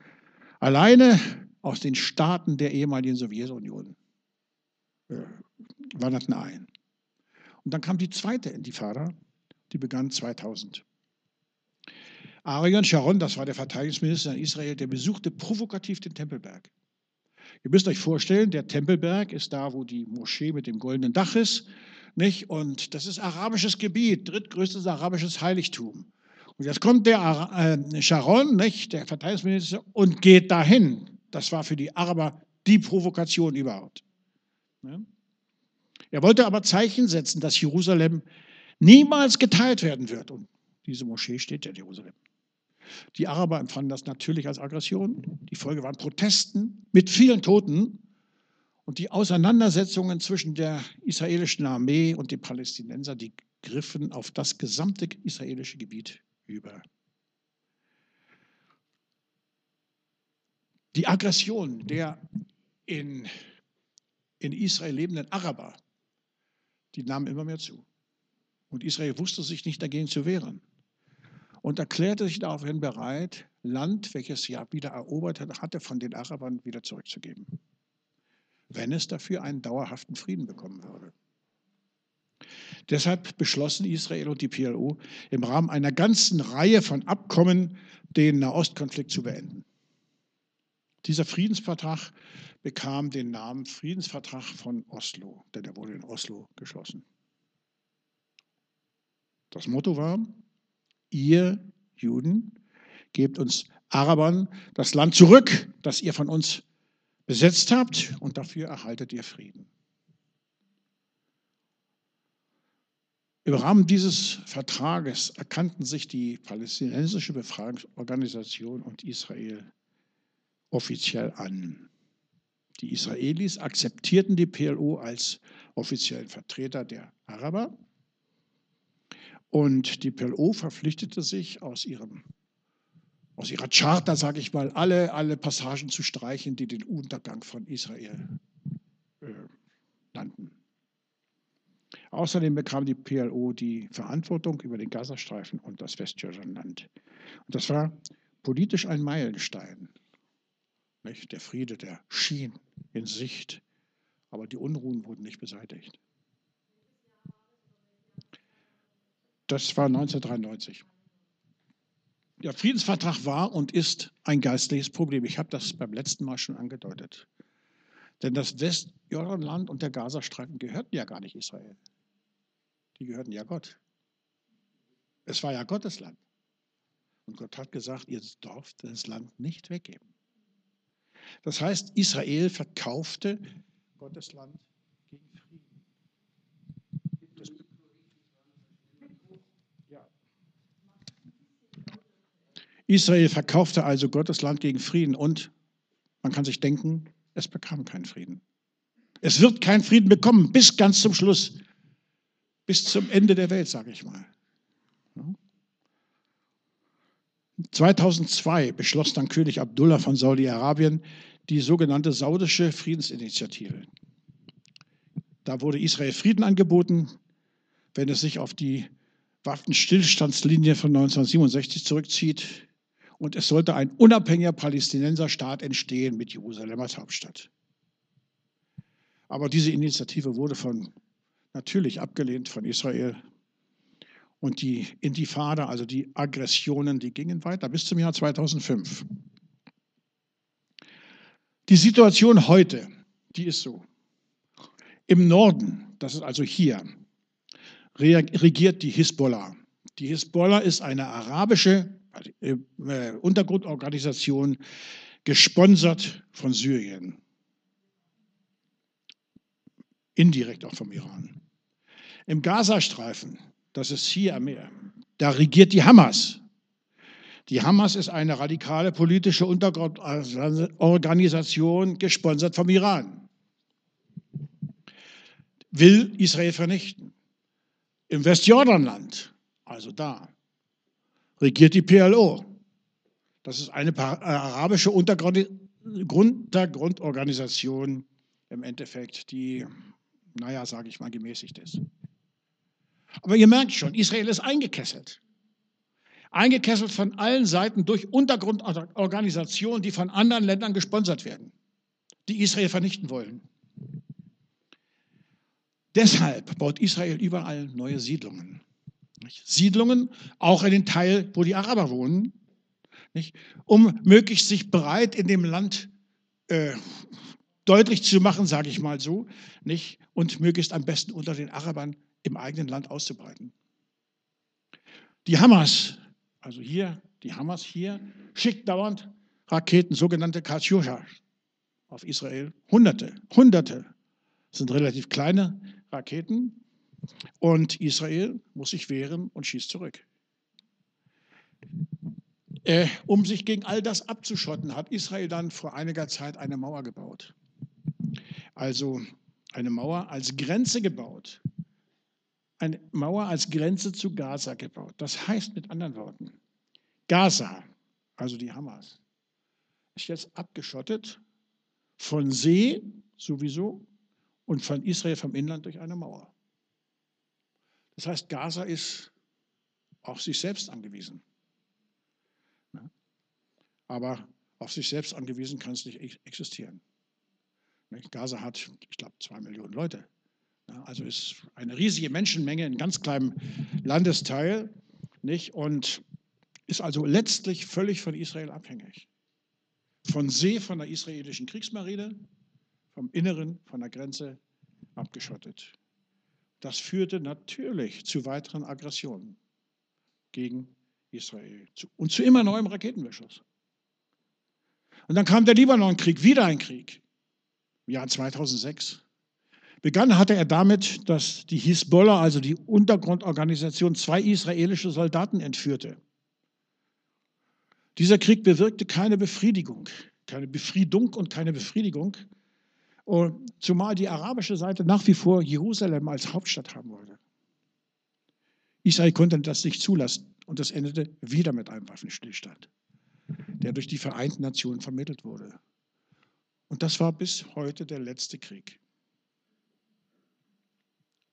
alleine aus den Staaten der ehemaligen Sowjetunion äh, wanderten ein. Und dann kam die zweite Intifada, die begann 2000. Ariel Sharon, das war der Verteidigungsminister in Israel, der besuchte provokativ den Tempelberg. Ihr müsst euch vorstellen, der Tempelberg ist da, wo die Moschee mit dem goldenen Dach ist. Nicht? Und das ist arabisches Gebiet, drittgrößtes arabisches Heiligtum. Und jetzt kommt der äh, Sharon, nicht, der Verteidigungsminister, und geht dahin. Das war für die Araber die Provokation überhaupt. Er wollte aber Zeichen setzen, dass Jerusalem niemals geteilt werden wird. Und diese Moschee steht ja in Jerusalem. Die Araber empfanden das natürlich als Aggression. Die Folge waren Protesten mit vielen Toten. Und die Auseinandersetzungen zwischen der israelischen Armee und den Palästinensern, die griffen auf das gesamte israelische Gebiet über. Die Aggression der in, in Israel lebenden Araber, die nahm immer mehr zu. Und Israel wusste sich nicht dagegen zu wehren und erklärte sich daraufhin bereit, Land, welches ja wieder erobert hatte, von den Arabern wieder zurückzugeben, wenn es dafür einen dauerhaften Frieden bekommen würde. Deshalb beschlossen Israel und die PLO im Rahmen einer ganzen Reihe von Abkommen den Nahostkonflikt zu beenden. Dieser Friedensvertrag bekam den Namen Friedensvertrag von Oslo, denn er wurde in Oslo geschlossen. Das Motto war, ihr Juden gebt uns Arabern das Land zurück, das ihr von uns besetzt habt, und dafür erhaltet ihr Frieden. Im Rahmen dieses Vertrages erkannten sich die palästinensische Befreiungsorganisation und Israel offiziell an. Die Israelis akzeptierten die PLO als offiziellen Vertreter der Araber und die PLO verpflichtete sich aus, ihrem, aus ihrer Charta, sage ich mal, alle, alle Passagen zu streichen, die den Untergang von Israel äh, nannten. Außerdem bekam die PLO die Verantwortung über den Gazastreifen und das Westjordanland. Und das war politisch ein Meilenstein. Nicht? Der Friede, der schien in Sicht, aber die Unruhen wurden nicht beseitigt. Das war 1993. Der Friedensvertrag war und ist ein geistliches Problem. Ich habe das beim letzten Mal schon angedeutet. Denn das Westjordanland und der Gazastreifen gehörten ja gar nicht Israel. Die gehörten ja Gott. Es war ja Gottes Land. Und Gott hat gesagt, ihr dürft das Land nicht weggeben. Das heißt, Israel verkaufte Gottes Land Israel verkaufte also Gottes Land gegen Frieden und man kann sich denken, es bekam keinen Frieden. Es wird keinen Frieden bekommen bis ganz zum Schluss, bis zum Ende der Welt, sage ich mal. 2002 beschloss dann König Abdullah von Saudi-Arabien die sogenannte saudische Friedensinitiative. Da wurde Israel Frieden angeboten, wenn es sich auf die Waffenstillstandslinie von 1967 zurückzieht und es sollte ein unabhängiger Palästinenserstaat entstehen mit Jerusalem als Hauptstadt. Aber diese Initiative wurde von, natürlich abgelehnt von Israel. Und die Intifada, also die Aggressionen, die gingen weiter bis zum Jahr 2005. Die Situation heute, die ist so. Im Norden, das ist also hier, regiert die Hisbollah. Die Hisbollah ist eine arabische äh, äh, Untergrundorganisation, gesponsert von Syrien. Indirekt auch vom Iran. Im Gazastreifen, das ist hier am Meer, da regiert die Hamas. Die Hamas ist eine radikale politische Untergrundorganisation, gesponsert vom Iran. Will Israel vernichten. Im Westjordanland, also da, regiert die PLO. Das ist eine arabische Untergrundorganisation im Endeffekt, die, naja, sage ich mal, gemäßigt ist. Aber ihr merkt schon, Israel ist eingekesselt. eingekesselt von allen Seiten durch Untergrundorganisationen, die von anderen Ländern gesponsert werden, die Israel vernichten wollen. Deshalb baut Israel überall neue Siedlungen. Siedlungen, auch in den Teil, wo die Araber wohnen, um möglichst sich breit in dem Land äh, deutlich zu machen, sage ich mal so, nicht? und möglichst am besten unter den Arabern im eigenen Land auszubreiten. Die Hamas, also hier, die Hamas hier, schickt dauernd Raketen, sogenannte Katyusha, auf Israel. Hunderte, Hunderte. Sind relativ kleine Raketen. Und Israel muss sich wehren und schießt zurück. Äh, um sich gegen all das abzuschotten, hat Israel dann vor einiger Zeit eine Mauer gebaut. Also eine Mauer als Grenze gebaut. Eine Mauer als Grenze zu Gaza gebaut. Das heißt mit anderen Worten, Gaza, also die Hamas, ist jetzt abgeschottet von See sowieso und von Israel vom Inland durch eine Mauer. Das heißt, Gaza ist auf sich selbst angewiesen. Aber auf sich selbst angewiesen kann es nicht existieren. Gaza hat, ich glaube, zwei Millionen Leute. Also ist eine riesige Menschenmenge in ganz kleinem Landesteil nicht? und ist also letztlich völlig von Israel abhängig. Von See, von der israelischen Kriegsmarine, vom Inneren, von der Grenze abgeschottet. Das führte natürlich zu weiteren Aggressionen gegen Israel und zu immer neuem Raketenbeschuss. Und dann kam der Libanonkrieg, wieder ein Krieg, im Jahr 2006. Begann hatte er damit, dass die Hisbollah, also die Untergrundorganisation, zwei israelische Soldaten entführte. Dieser Krieg bewirkte keine Befriedigung, keine Befriedung und keine Befriedigung, zumal die arabische Seite nach wie vor Jerusalem als Hauptstadt haben wollte. Israel konnte das nicht zulassen und das endete wieder mit einem Waffenstillstand der durch die Vereinten Nationen vermittelt wurde. Und das war bis heute der letzte Krieg.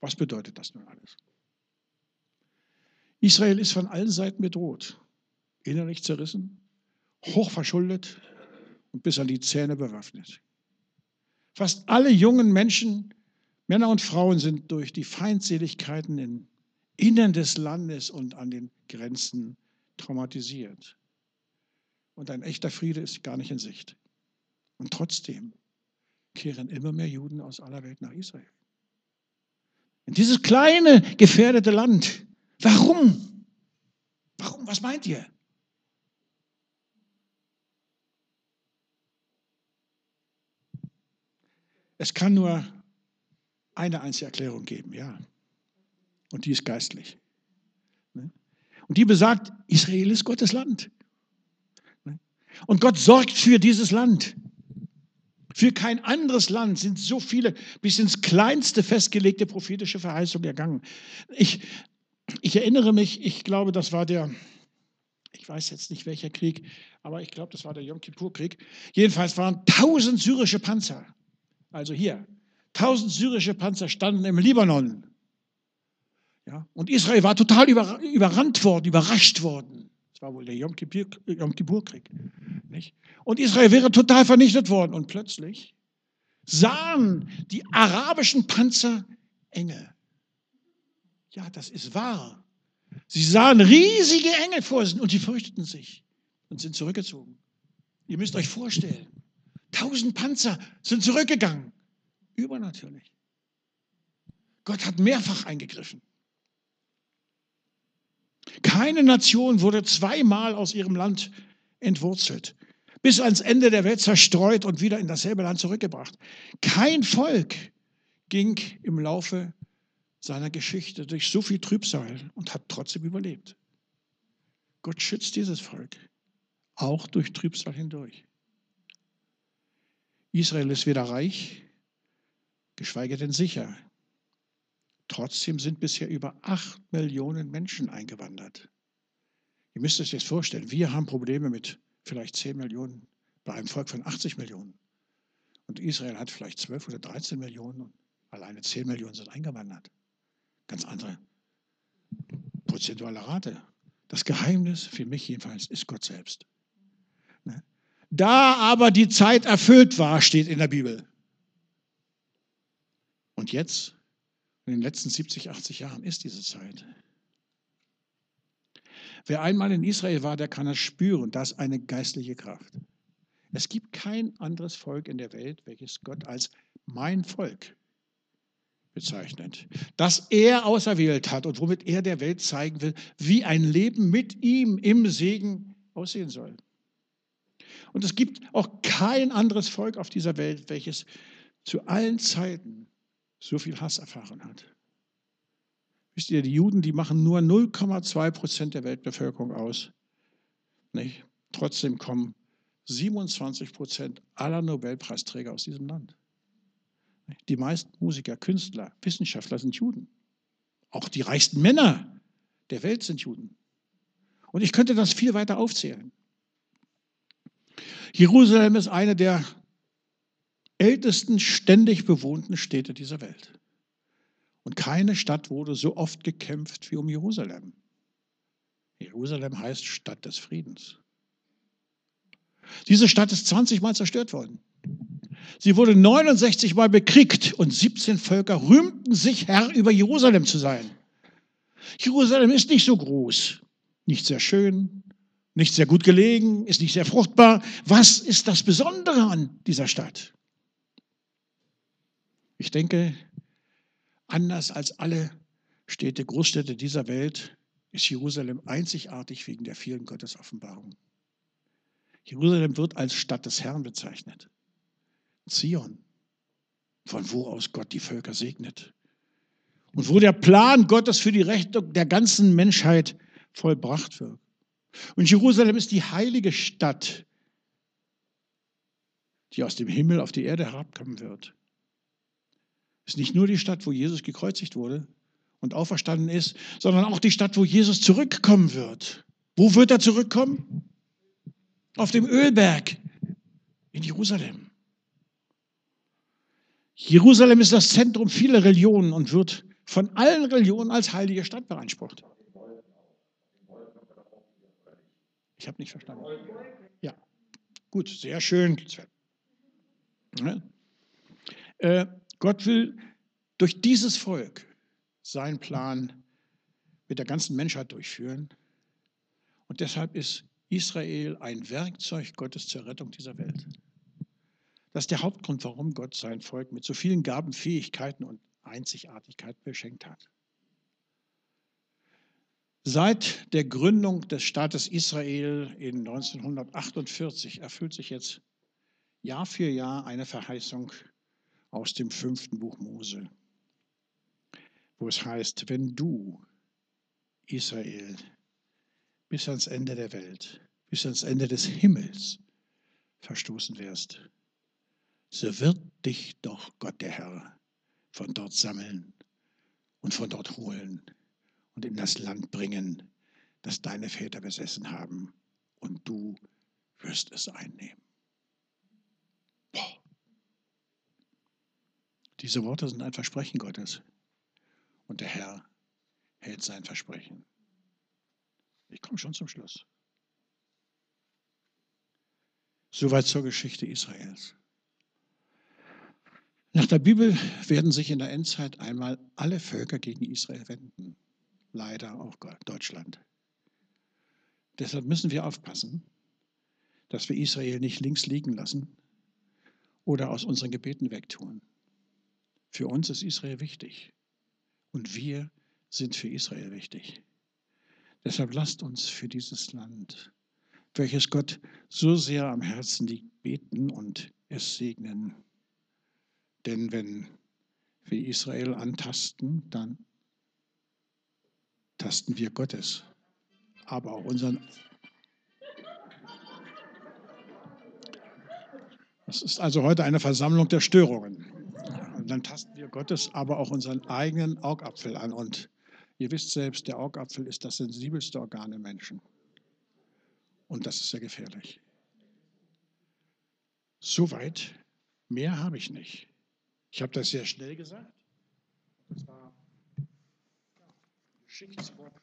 Was bedeutet das nun alles? Israel ist von allen Seiten bedroht, innerlich zerrissen, hochverschuldet und bis an die Zähne bewaffnet. Fast alle jungen Menschen, Männer und Frauen sind durch die Feindseligkeiten im Innern des Landes und an den Grenzen traumatisiert. Und ein echter Friede ist gar nicht in Sicht. Und trotzdem kehren immer mehr Juden aus aller Welt nach Israel. In dieses kleine, gefährdete Land. Warum? Warum? Was meint ihr? Es kann nur eine einzige Erklärung geben, ja. Und die ist geistlich. Ne? Und die besagt, Israel ist Gottes Land. Und Gott sorgt für dieses Land. Für kein anderes Land sind so viele bis ins kleinste festgelegte prophetische Verheißungen ergangen. Ich, ich erinnere mich, ich glaube, das war der, ich weiß jetzt nicht welcher Krieg, aber ich glaube, das war der Yom Kippur-Krieg. Jedenfalls waren tausend syrische Panzer, also hier, tausend syrische Panzer standen im Libanon. Ja, und Israel war total überrannt worden, überrascht worden war wohl der Yom Kippur-Krieg. Und Israel wäre total vernichtet worden. Und plötzlich sahen die arabischen Panzer Engel. Ja, das ist wahr. Sie sahen riesige Engel vor sich und sie fürchteten sich und sind zurückgezogen. Ihr müsst euch vorstellen, tausend Panzer sind zurückgegangen. Übernatürlich. Gott hat mehrfach eingegriffen. Keine Nation wurde zweimal aus ihrem Land entwurzelt, bis ans Ende der Welt zerstreut und wieder in dasselbe Land zurückgebracht. Kein Volk ging im Laufe seiner Geschichte durch so viel Trübsal und hat trotzdem überlebt. Gott schützt dieses Volk, auch durch Trübsal hindurch. Israel ist weder reich, geschweige denn sicher. Trotzdem sind bisher über acht Millionen Menschen eingewandert. Ihr müsst euch das vorstellen, wir haben Probleme mit vielleicht zehn Millionen bei einem Volk von 80 Millionen. Und Israel hat vielleicht 12 oder 13 Millionen und alleine 10 Millionen sind eingewandert. Ganz andere prozentuale Rate. Das Geheimnis, für mich jedenfalls, ist Gott selbst. Ne? Da aber die Zeit erfüllt war, steht in der Bibel. Und jetzt, in den letzten 70, 80 Jahren, ist diese Zeit. Wer einmal in Israel war, der kann es spüren. Das ist eine geistliche Kraft. Es gibt kein anderes Volk in der Welt, welches Gott als mein Volk bezeichnet. Das er auserwählt hat und womit er der Welt zeigen will, wie ein Leben mit ihm im Segen aussehen soll. Und es gibt auch kein anderes Volk auf dieser Welt, welches zu allen Zeiten so viel Hass erfahren hat. Wisst ihr, die Juden, die machen nur 0,2 Prozent der Weltbevölkerung aus. Nicht? Trotzdem kommen 27 Prozent aller Nobelpreisträger aus diesem Land. Die meisten Musiker, Künstler, Wissenschaftler sind Juden. Auch die reichsten Männer der Welt sind Juden. Und ich könnte das viel weiter aufzählen. Jerusalem ist eine der ältesten ständig bewohnten Städte dieser Welt. Und keine Stadt wurde so oft gekämpft wie um Jerusalem. Jerusalem heißt Stadt des Friedens. Diese Stadt ist 20 Mal zerstört worden. Sie wurde 69 Mal bekriegt und 17 Völker rühmten sich, Herr über Jerusalem zu sein. Jerusalem ist nicht so groß, nicht sehr schön, nicht sehr gut gelegen, ist nicht sehr fruchtbar. Was ist das Besondere an dieser Stadt? Ich denke, anders als alle Städte, Großstädte dieser Welt, ist Jerusalem einzigartig wegen der vielen Gottesoffenbarungen. Jerusalem wird als Stadt des Herrn bezeichnet. Zion, von wo aus Gott die Völker segnet. Und wo der Plan Gottes für die Rettung der ganzen Menschheit vollbracht wird. Und Jerusalem ist die heilige Stadt, die aus dem Himmel auf die Erde herabkommen wird. Ist nicht nur die Stadt, wo Jesus gekreuzigt wurde und auferstanden ist, sondern auch die Stadt, wo Jesus zurückkommen wird. Wo wird er zurückkommen? Auf dem Ölberg in Jerusalem. Jerusalem ist das Zentrum vieler Religionen und wird von allen Religionen als heilige Stadt beansprucht. Ich habe nicht verstanden. Ja, gut, sehr schön. Ja. Äh, Gott will durch dieses Volk seinen Plan mit der ganzen Menschheit durchführen. Und deshalb ist Israel ein Werkzeug Gottes zur Rettung dieser Welt. Das ist der Hauptgrund, warum Gott sein Volk mit so vielen Gaben, Fähigkeiten und Einzigartigkeit beschenkt hat. Seit der Gründung des Staates Israel in 1948 erfüllt sich jetzt Jahr für Jahr eine Verheißung aus dem fünften Buch Mose, wo es heißt, wenn du, Israel, bis ans Ende der Welt, bis ans Ende des Himmels verstoßen wirst, so wird dich doch Gott der Herr von dort sammeln und von dort holen und in das Land bringen, das deine Väter besessen haben, und du wirst es einnehmen. Diese Worte sind ein Versprechen Gottes. Und der Herr hält sein Versprechen. Ich komme schon zum Schluss. Soweit zur Geschichte Israels. Nach der Bibel werden sich in der Endzeit einmal alle Völker gegen Israel wenden. Leider auch Deutschland. Deshalb müssen wir aufpassen, dass wir Israel nicht links liegen lassen oder aus unseren Gebeten wegtun. Für uns ist Israel wichtig und wir sind für Israel wichtig. Deshalb lasst uns für dieses Land, welches Gott so sehr am Herzen liegt, beten und es segnen. Denn wenn wir Israel antasten, dann tasten wir Gottes, aber auch unseren. Das ist also heute eine Versammlung der Störungen. Und dann tasten wir Gottes, aber auch unseren eigenen Augapfel an. Und ihr wisst selbst, der Augapfel ist das sensibelste Organ im Menschen. Und das ist sehr gefährlich. Soweit, mehr habe ich nicht. Ich habe das sehr schnell gesagt. Das war ein geschicktes Wort.